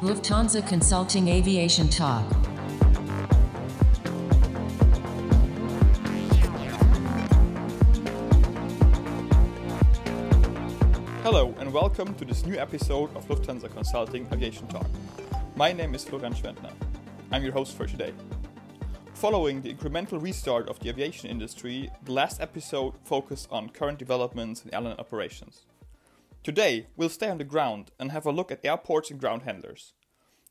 Lufthansa Consulting Aviation Talk. Hello and welcome to this new episode of Lufthansa Consulting Aviation Talk. My name is Florian Schwentner. I'm your host for today. Following the incremental restart of the aviation industry, the last episode focused on current developments in airline operations. Today, we'll stay on the ground and have a look at airports and ground handlers.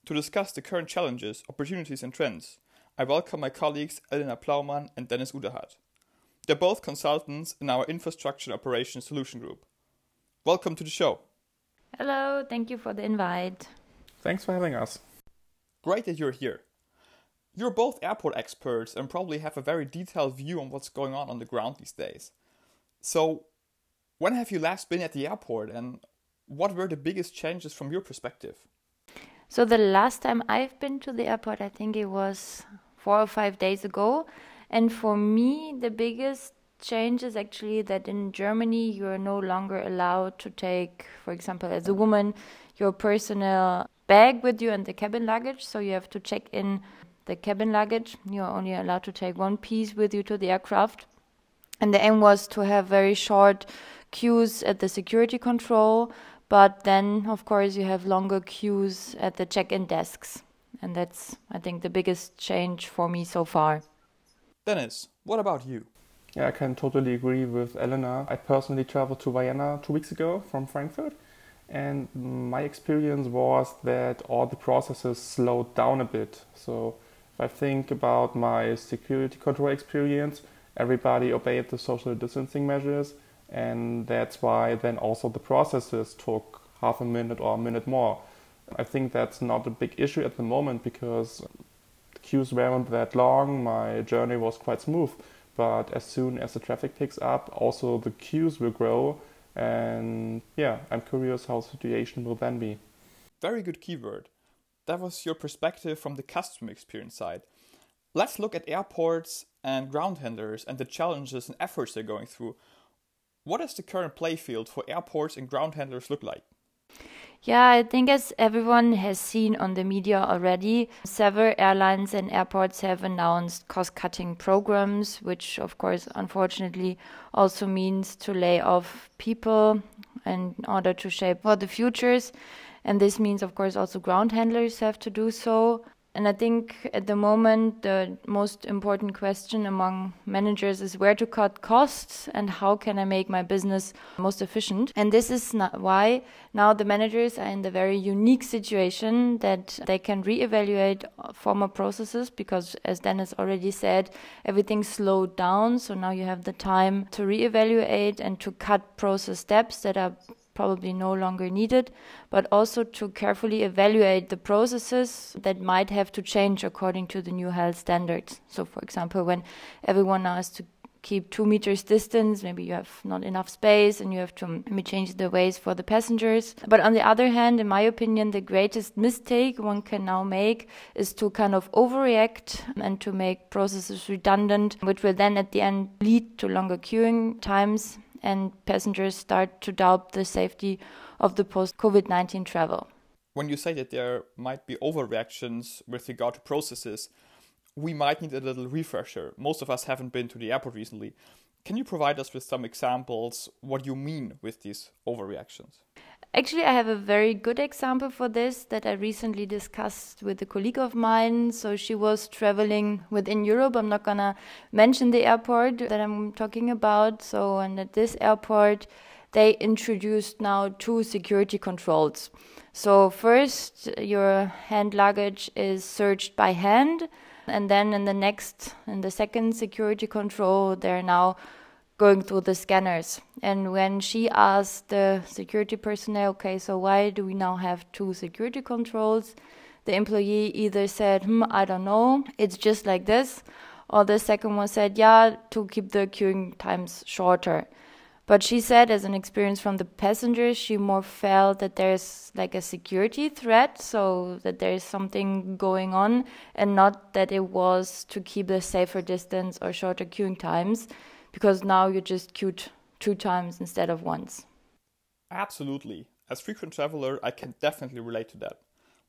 To discuss the current challenges, opportunities, and trends, I welcome my colleagues Elena Plaumann and Dennis Uderhardt. They're both consultants in our Infrastructure Operations Solution Group. Welcome to the show. Hello, thank you for the invite. Thanks for having us. Great that you're here. You're both airport experts and probably have a very detailed view on what's going on on the ground these days. So, when have you last been at the airport and what were the biggest changes from your perspective? So, the last time I've been to the airport, I think it was four or five days ago. And for me, the biggest change is actually that in Germany, you are no longer allowed to take, for example, as a woman, your personal bag with you and the cabin luggage. So, you have to check in the cabin luggage. You are only allowed to take one piece with you to the aircraft. And the aim was to have very short queues at the security control, but then, of course, you have longer queues at the check in desks. And that's, I think, the biggest change for me so far. Dennis, what about you? Yeah, I can totally agree with Elena. I personally traveled to Vienna two weeks ago from Frankfurt, and my experience was that all the processes slowed down a bit. So if I think about my security control experience, everybody obeyed the social distancing measures, and that's why then also the processes took half a minute or a minute more. I think that's not a big issue at the moment because the queues weren't that long, my journey was quite smooth. But as soon as the traffic picks up, also the queues will grow. And yeah, I'm curious how the situation will then be. Very good keyword. That was your perspective from the customer experience side. Let's look at airports and ground handlers and the challenges and efforts they're going through. What does the current playfield for airports and ground handlers look like? Yeah, I think as everyone has seen on the media already, several airlines and airports have announced cost cutting programs, which, of course, unfortunately also means to lay off people in order to shape for the futures. And this means, of course, also ground handlers have to do so. And I think at the moment, the most important question among managers is where to cut costs and how can I make my business most efficient. And this is why now the managers are in the very unique situation that they can reevaluate former processes because, as Dennis already said, everything slowed down. So now you have the time to reevaluate and to cut process steps that are probably no longer needed, but also to carefully evaluate the processes that might have to change according to the new health standards. So, for example, when everyone has to keep two meters distance, maybe you have not enough space and you have to mm, maybe change the ways for the passengers. But on the other hand, in my opinion, the greatest mistake one can now make is to kind of overreact and to make processes redundant, which will then at the end lead to longer queuing times and passengers start to doubt the safety of the post COVID 19 travel. When you say that there might be overreactions with regard to processes, we might need a little refresher. Most of us haven't been to the airport recently. Can you provide us with some examples what you mean with these overreactions? Actually, I have a very good example for this that I recently discussed with a colleague of mine. So she was traveling within Europe. I'm not gonna mention the airport that I'm talking about. So, and at this airport, they introduced now two security controls. So, first, your hand luggage is searched by hand, and then in the next, in the second security control, they're now going through the scanners. And when she asked the security personnel, okay, so why do we now have two security controls? The employee either said, hmm, I don't know, it's just like this. Or the second one said, yeah, to keep the queuing times shorter. But she said, as an experience from the passengers, she more felt that there's like a security threat, so that there's something going on, and not that it was to keep a safer distance or shorter queuing times because now you just queued two times instead of once. Absolutely. As frequent traveler, I can definitely relate to that.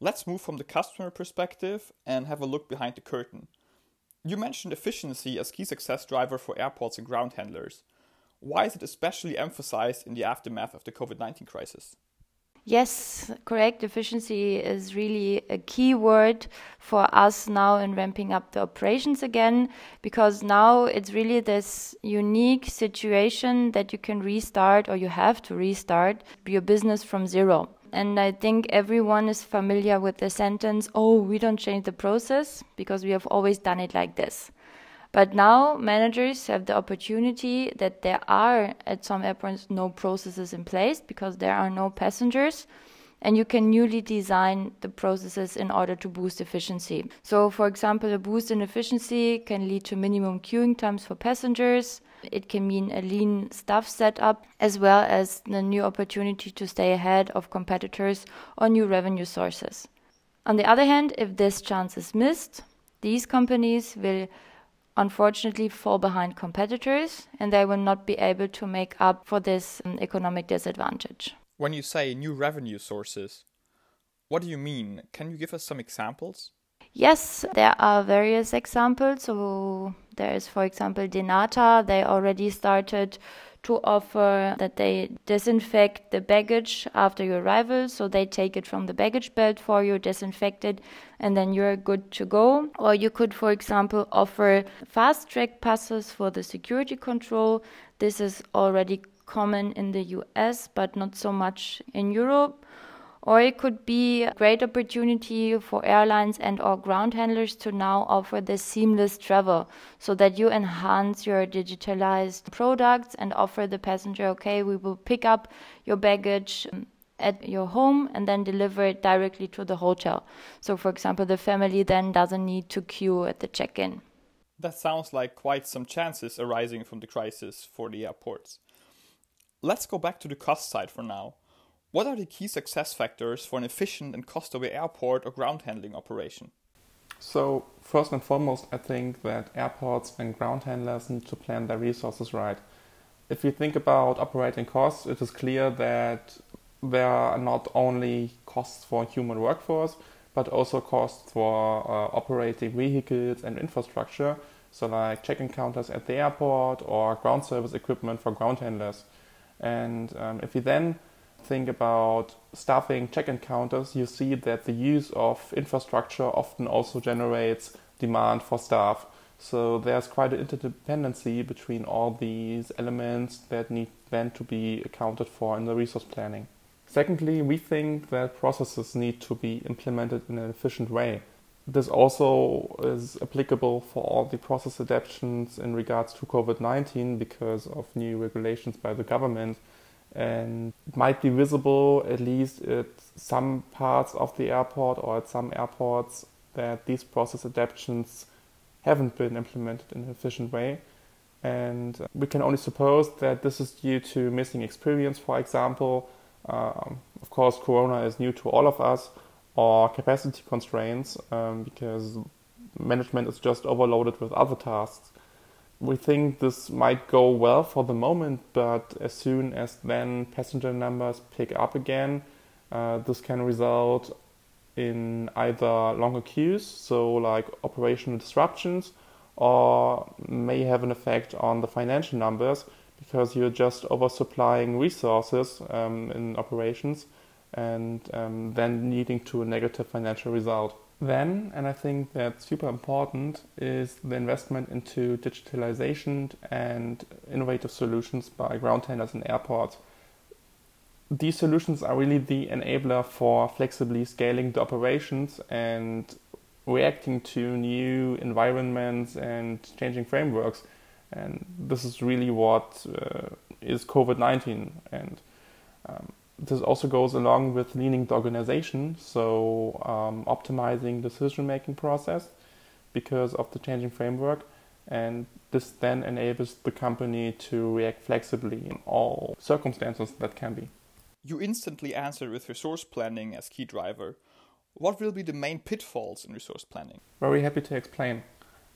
Let's move from the customer perspective and have a look behind the curtain. You mentioned efficiency as key success driver for airports and ground handlers. Why is it especially emphasized in the aftermath of the COVID 19 crisis? Yes, correct. Efficiency is really a key word for us now in ramping up the operations again, because now it's really this unique situation that you can restart or you have to restart your business from zero. And I think everyone is familiar with the sentence, oh, we don't change the process because we have always done it like this. But now managers have the opportunity that there are at some airports no processes in place because there are no passengers and you can newly design the processes in order to boost efficiency. So, for example, a boost in efficiency can lead to minimum queuing times for passengers. It can mean a lean staff setup, as well as the new opportunity to stay ahead of competitors or new revenue sources. On the other hand, if this chance is missed, these companies will unfortunately fall behind competitors and they will not be able to make up for this um, economic disadvantage. When you say new revenue sources, what do you mean? Can you give us some examples? Yes, there are various examples. So there is, for example, dnata. They already started to offer that they disinfect the baggage after your arrival. So they take it from the baggage belt for you, disinfect it, and then you're good to go. Or you could, for example, offer fast track passes for the security control. This is already common in the US, but not so much in Europe or it could be a great opportunity for airlines and or ground handlers to now offer this seamless travel so that you enhance your digitalized products and offer the passenger okay we will pick up your baggage um, at your home and then deliver it directly to the hotel. So for example the family then doesn't need to queue at the check-in. That sounds like quite some chances arising from the crisis for the airports. Let's go back to the cost side for now what are the key success factors for an efficient and cost aware airport or ground handling operation? So, first and foremost, I think that airports and ground handlers need to plan their resources right. If you think about operating costs, it is clear that there are not only costs for human workforce, but also costs for uh, operating vehicles and infrastructure, so like check-in counters at the airport or ground service equipment for ground handlers. And um, if you then think about staffing check-in counters, you see that the use of infrastructure often also generates demand for staff. So there's quite an interdependency between all these elements that need then to be accounted for in the resource planning. Secondly, we think that processes need to be implemented in an efficient way. This also is applicable for all the process adaptations in regards to COVID 19 because of new regulations by the government and it might be visible at least at some parts of the airport or at some airports that these process adaptations haven't been implemented in an efficient way. And we can only suppose that this is due to missing experience, for example. Um, of course, Corona is new to all of us, or capacity constraints, um, because management is just overloaded with other tasks we think this might go well for the moment, but as soon as then passenger numbers pick up again, uh, this can result in either longer queues, so like operational disruptions, or may have an effect on the financial numbers because you're just oversupplying resources um, in operations and um, then leading to a negative financial result. Then, and I think that's super important, is the investment into digitalization and innovative solutions by ground handlers and airports. These solutions are really the enabler for flexibly scaling the operations and reacting to new environments and changing frameworks. And this is really what uh, is COVID 19. And um, this also goes along with leaning the organization, so um, optimizing decision making process because of the changing framework, and this then enables the company to react flexibly in all circumstances that can be. You instantly answered with resource planning as key driver. What will be the main pitfalls in resource planning? Very happy to explain.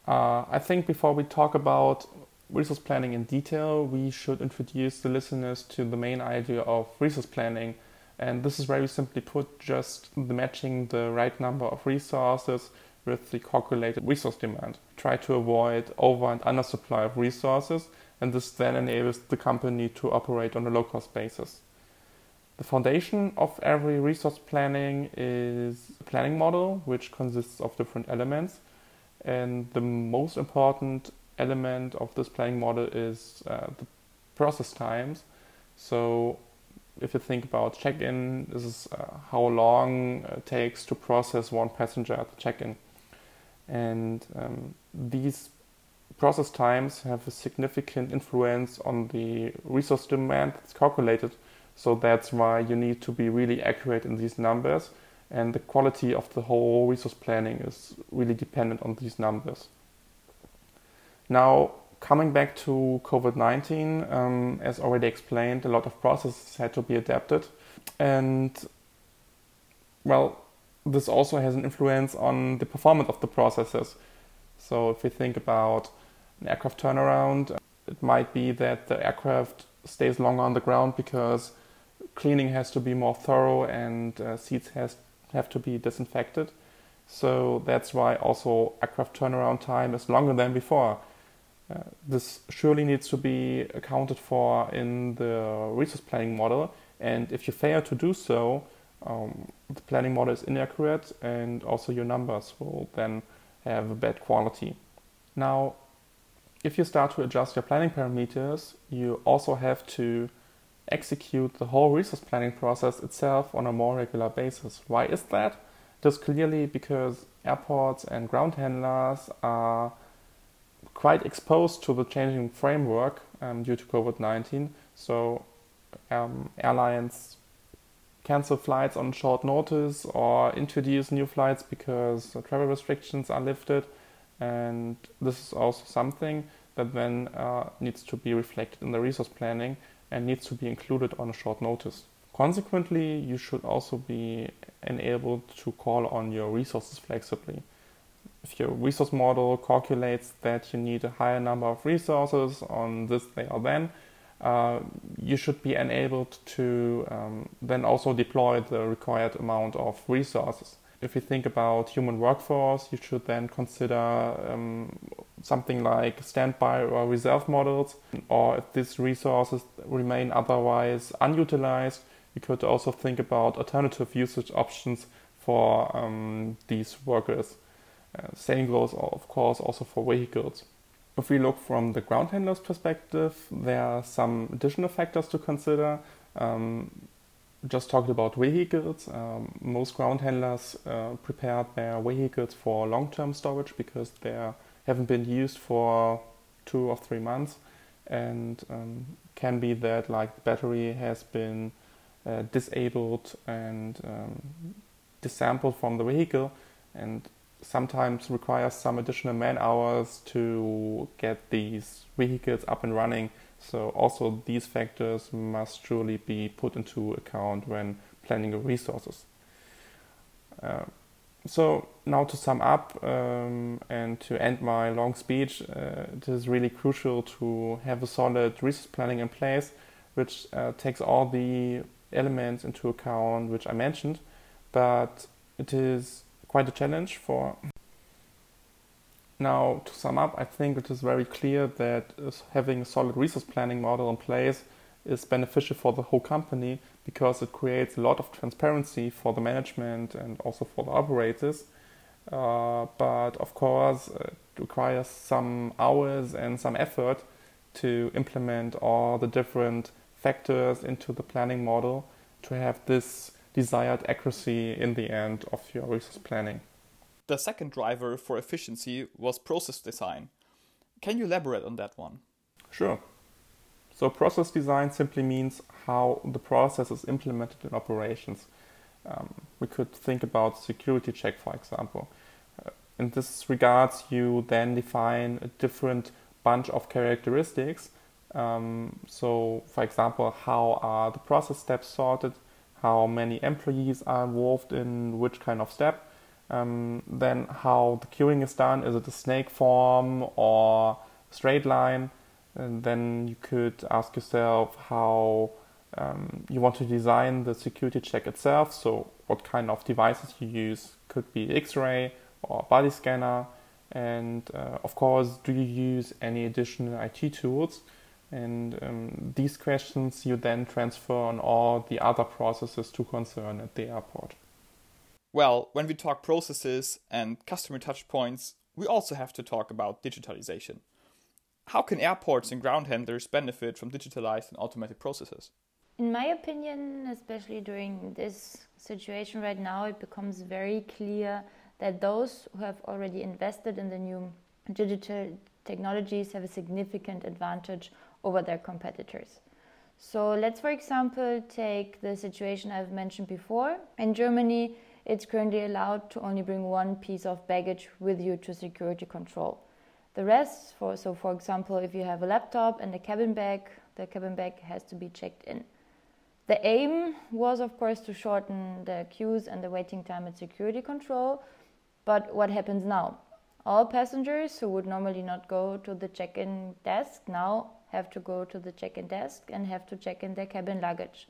Uh, I think before we talk about resource planning in detail, we should introduce the listeners to the main idea of resource planning, And this is very simply put just the matching the right number of resources with the calculated resource demand. Try to avoid over and under supply of resources, and this then enables the company to operate on a low cost basis. The foundation of every resource planning is a planning model, which consists of different elements. And the most important element of this planning model is uh, the process times. So, if you think about check in, this is uh, how long it takes to process one passenger at the check in. And um, these process times have a significant influence on the resource demand that's calculated so that's why you need to be really accurate in these numbers, and the quality of the whole resource planning is really dependent on these numbers. Now, coming back to COVID 19, um, as already explained, a lot of processes had to be adapted, and well, this also has an influence on the performance of the processes. So, if we think about an aircraft turnaround, it might be that the aircraft stays longer on the ground because cleaning has to be more thorough and uh, seats has have to be disinfected. So that's why also aircraft turnaround time is longer than before. Uh, this surely needs to be accounted for in the resource planning model, and if you fail to do so, um, the planning model is inaccurate, and also your numbers will then have a bad quality. Now, if you start to adjust your planning parameters, you also have to execute the whole resource planning process itself on a more regular basis. Why is that? Just clearly because airports and ground handlers are quite exposed to the changing framework um, due to COVID 19. So, um, airlines cancel flights on short notice or introduce new flights because travel restrictions are lifted. And this is also something that then uh, needs to be reflected in the resource planning and needs to be included on a short notice. Consequently, you should also be enabled to call on your resources flexibly. If your resource model calculates that you need a higher number of resources on this day or then, uh, you should be enabled to um, then also deploy the required amount of resources if you think about human workforce, you should then consider um, something like standby or reserve models, or if these resources remain otherwise unutilized, you could also think about alternative usage options for um, these workers. Uh, same goes, of course, also for vehicles. If we look from the ground handler's perspective, there are some additional factors to consider. Um, just talked about vehicles. Um, most ground handlers uh, prepared their vehicles for long-term storage because they haven't been used for two or three months, and um, can be that like the battery has been uh, disabled and um, from the vehicle, and sometimes requires some additional man hours to get these vehicles up and running so also these factors must surely be put into account when planning your resources. Uh, so now to sum up um, and to end my long speech, uh, it is really crucial to have a solid resource planning in place, which uh, takes all the elements into account which I mentioned, but it is quite a challenge for now, to sum up, I think it is very clear that having a solid resource planning model in place is beneficial for the whole company because it creates a lot of transparency for the management and also for the operators. Uh, but of course, it requires some hours and some effort to implement all the different factors into the planning model to have this desired accuracy in the end of your resource planning. The second driver for efficiency was process design. Can you elaborate on that one? Sure. So, process design simply means how the process is implemented in operations. Um, we could think about security check, for example. Uh, in this regards, you then define a different bunch of characteristics. Um, so, for example, how are the process steps sorted? How many employees are involved in which kind of step? Um, then how the queuing is done. Is it a snake form or straight line? And then you could ask yourself how um, you want to design the security check itself. So, what kind of devices you use could be X-ray or body scanner, and uh, of course, do you use any additional IT tools? And um, these questions you then transfer on all the other processes to concern at the airport. Well, when we talk processes and customer touchpoints, we also have to talk about digitalization. How can airports and ground handlers benefit from digitalized and automated processes? In my opinion, especially during this situation right now, it becomes very clear that those who have already invested in the new digital technologies have a significant advantage over their competitors. So let's, for example, take the situation I've mentioned before. In Germany, it's currently allowed to only bring one piece of baggage with you to security control. The rest, for, so for example, if you have a laptop and a cabin bag, the cabin bag has to be checked in. The aim was, of course, to shorten the queues and the waiting time at security control. But what happens now? All passengers who would normally not go to the check in desk now have to go to the check in desk and have to check in their cabin luggage.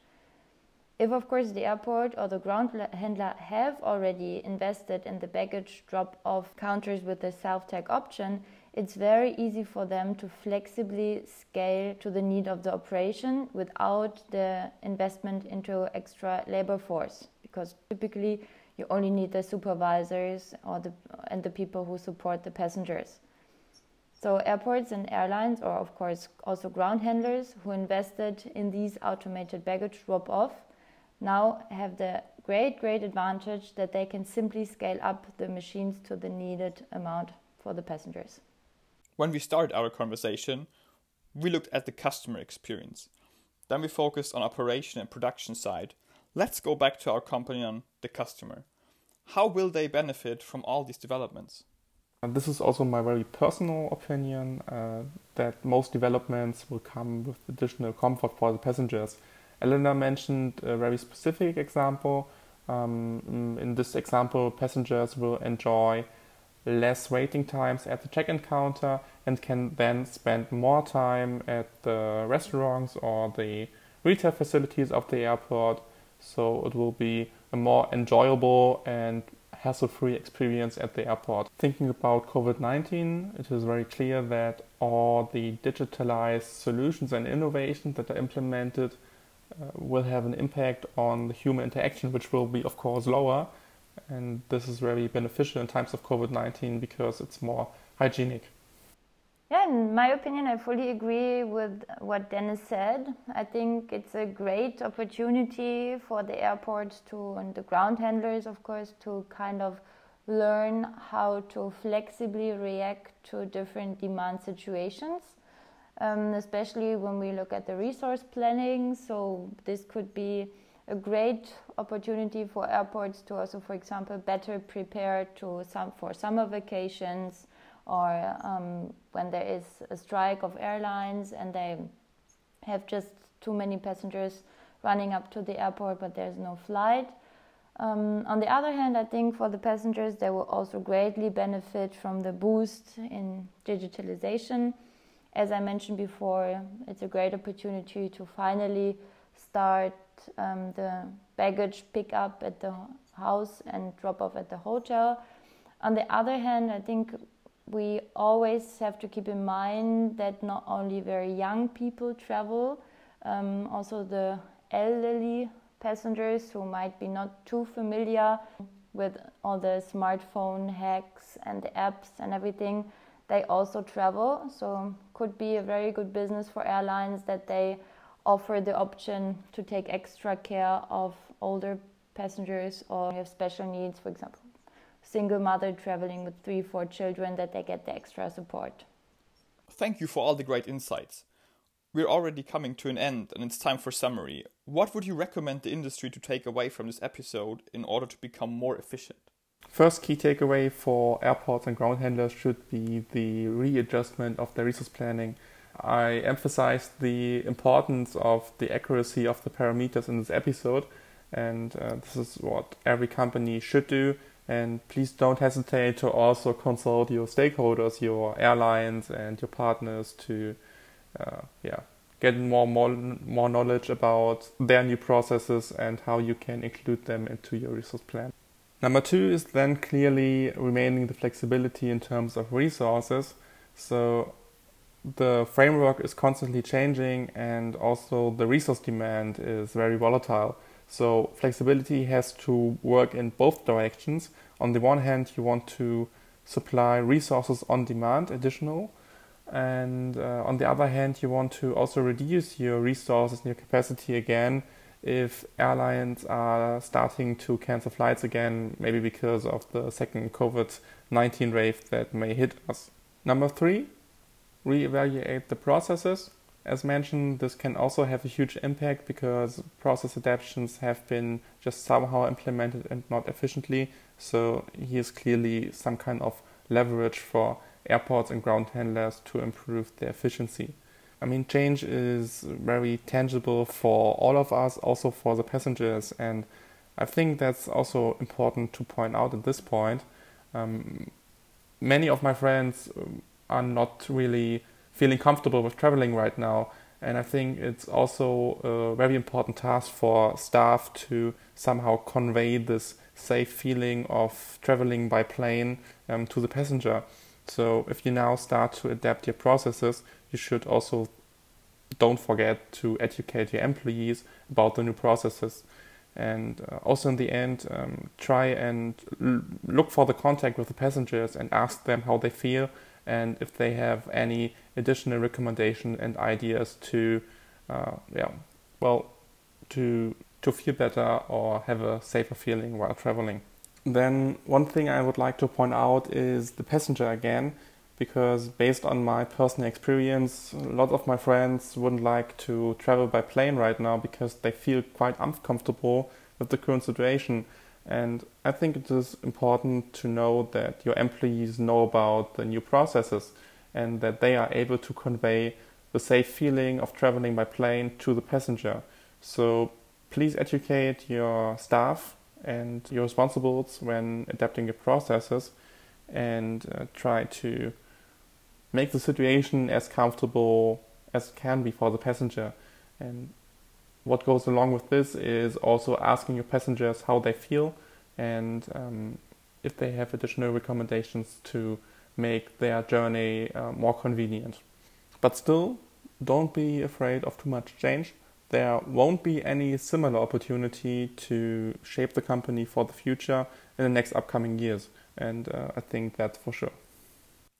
If, of course, the airport or the ground handler have already invested in the baggage drop off counters with the self tag option, it's very easy for them to flexibly scale to the need of the operation without the investment into extra labor force. Because typically, you only need the supervisors or the, and the people who support the passengers. So, airports and airlines, or of course also ground handlers who invested in these automated baggage drop off, now have the great, great advantage that they can simply scale up the machines to the needed amount for the passengers. When we started our conversation, we looked at the customer experience. Then we focused on operation and production side. Let's go back to our company on the customer. How will they benefit from all these developments? This is also my very personal opinion uh, that most developments will come with additional comfort for the passengers Elena mentioned a very specific example. Um, in this example, passengers will enjoy less waiting times at the check-in counter and can then spend more time at the restaurants or the retail facilities of the airport. So it will be a more enjoyable and hassle-free experience at the airport. Thinking about COVID-19, it is very clear that all the digitalized solutions and innovations that are implemented uh, will have an impact on the human interaction, which will be, of course, lower. And this is very beneficial in times of COVID 19 because it's more hygienic. Yeah, in my opinion, I fully agree with what Dennis said. I think it's a great opportunity for the airports to, and the ground handlers, of course, to kind of learn how to flexibly react to different demand situations um, especially when we look at the resource planning. So this could be a great opportunity for airports to also, for example, better prepare to some for summer vacations or um, when there is a strike of airlines and they have just too many passengers running up to the airport, but there's no flight. Um, on the other hand, I think for the passengers, they will also greatly benefit from the boost in digitalization as I mentioned before, it's a great opportunity to finally start um, the baggage pickup at the house and drop off at the hotel. On the other hand, I think we always have to keep in mind that not only very young people travel, um, also the elderly passengers who might be not too familiar with all the smartphone hacks and the apps and everything they also travel. So could be a very good business for airlines that they offer the option to take extra care of older passengers or have special needs, for example, single mother traveling with three, four children, that they get the extra support. Thank you for all the great insights. We're already coming to an end and it's time for summary. What would you recommend the industry to take away from this episode in order to become more efficient? First key takeaway for airports and ground handlers should be the readjustment of their resource planning. I emphasized the importance of the accuracy of the parameters in this episode, and uh, this is what every company should do. And please don't hesitate to also consult your stakeholders, your airlines, and your partners to, uh, yeah, get more, more more knowledge about their new processes and how you can include them into your resource plan. Number two is then clearly remaining the flexibility in terms of resources. So the framework is constantly changing and also the resource demand is very volatile. So flexibility has to work in both directions. On the one hand, you want to supply resources on demand, additional, and uh, on the other hand, you want to also reduce your resources and your capacity again if airlines are starting to cancel flights again, maybe because of the second COVID 19 wave that may hit us. Number three, reevaluate the processes. As mentioned, this can also have a huge impact because process adaptations have been just somehow implemented and not efficiently. So here's clearly some kind of leverage for airports and ground handlers to improve their efficiency. I mean, change is very tangible for all of us, also for the passengers, and I think that's also important to point out at this point. Um, many of my friends are not really feeling comfortable with traveling right now, and I think it's also a very important task for staff to somehow convey this safe feeling of traveling by plane um, to the passenger. So if you now start to adapt your processes, you should also don't forget to educate your employees about the new processes. And uh, also in the end, um, try and l- look for the contact with the passengers and ask them how they feel and if they have any additional recommendation and ideas to, uh, yeah, well, to to feel better or have a safer feeling while traveling. Then one thing I would like to point out is the passenger again, because based on my personal experience, a lot of my friends wouldn't like to travel by plane right now because they feel quite uncomfortable with the current situation. And I think it is important to know that your employees know about the new processes and that they are able to convey the safe feeling of traveling by plane to the passenger. So please educate your staff and your responsibles when adapting your processes and uh, try to make the situation as comfortable as can be for the passenger. And what goes along with this is also asking your passengers how they feel and um, if they have additional recommendations to make their journey uh, more convenient. But still, don't be afraid of too much change there won't be any similar opportunity to shape the company for the future in the next upcoming years. And uh, I think that's for sure.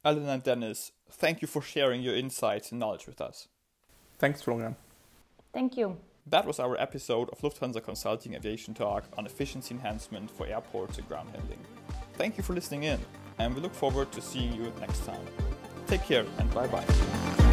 Alan and Dennis, thank you for sharing your insights and knowledge with us. Thanks, Florian. Thank you. That was our episode of Lufthansa Consulting Aviation Talk on efficiency enhancement for airports and ground handling. Thank you for listening in, and we look forward to seeing you next time. Take care and bye bye.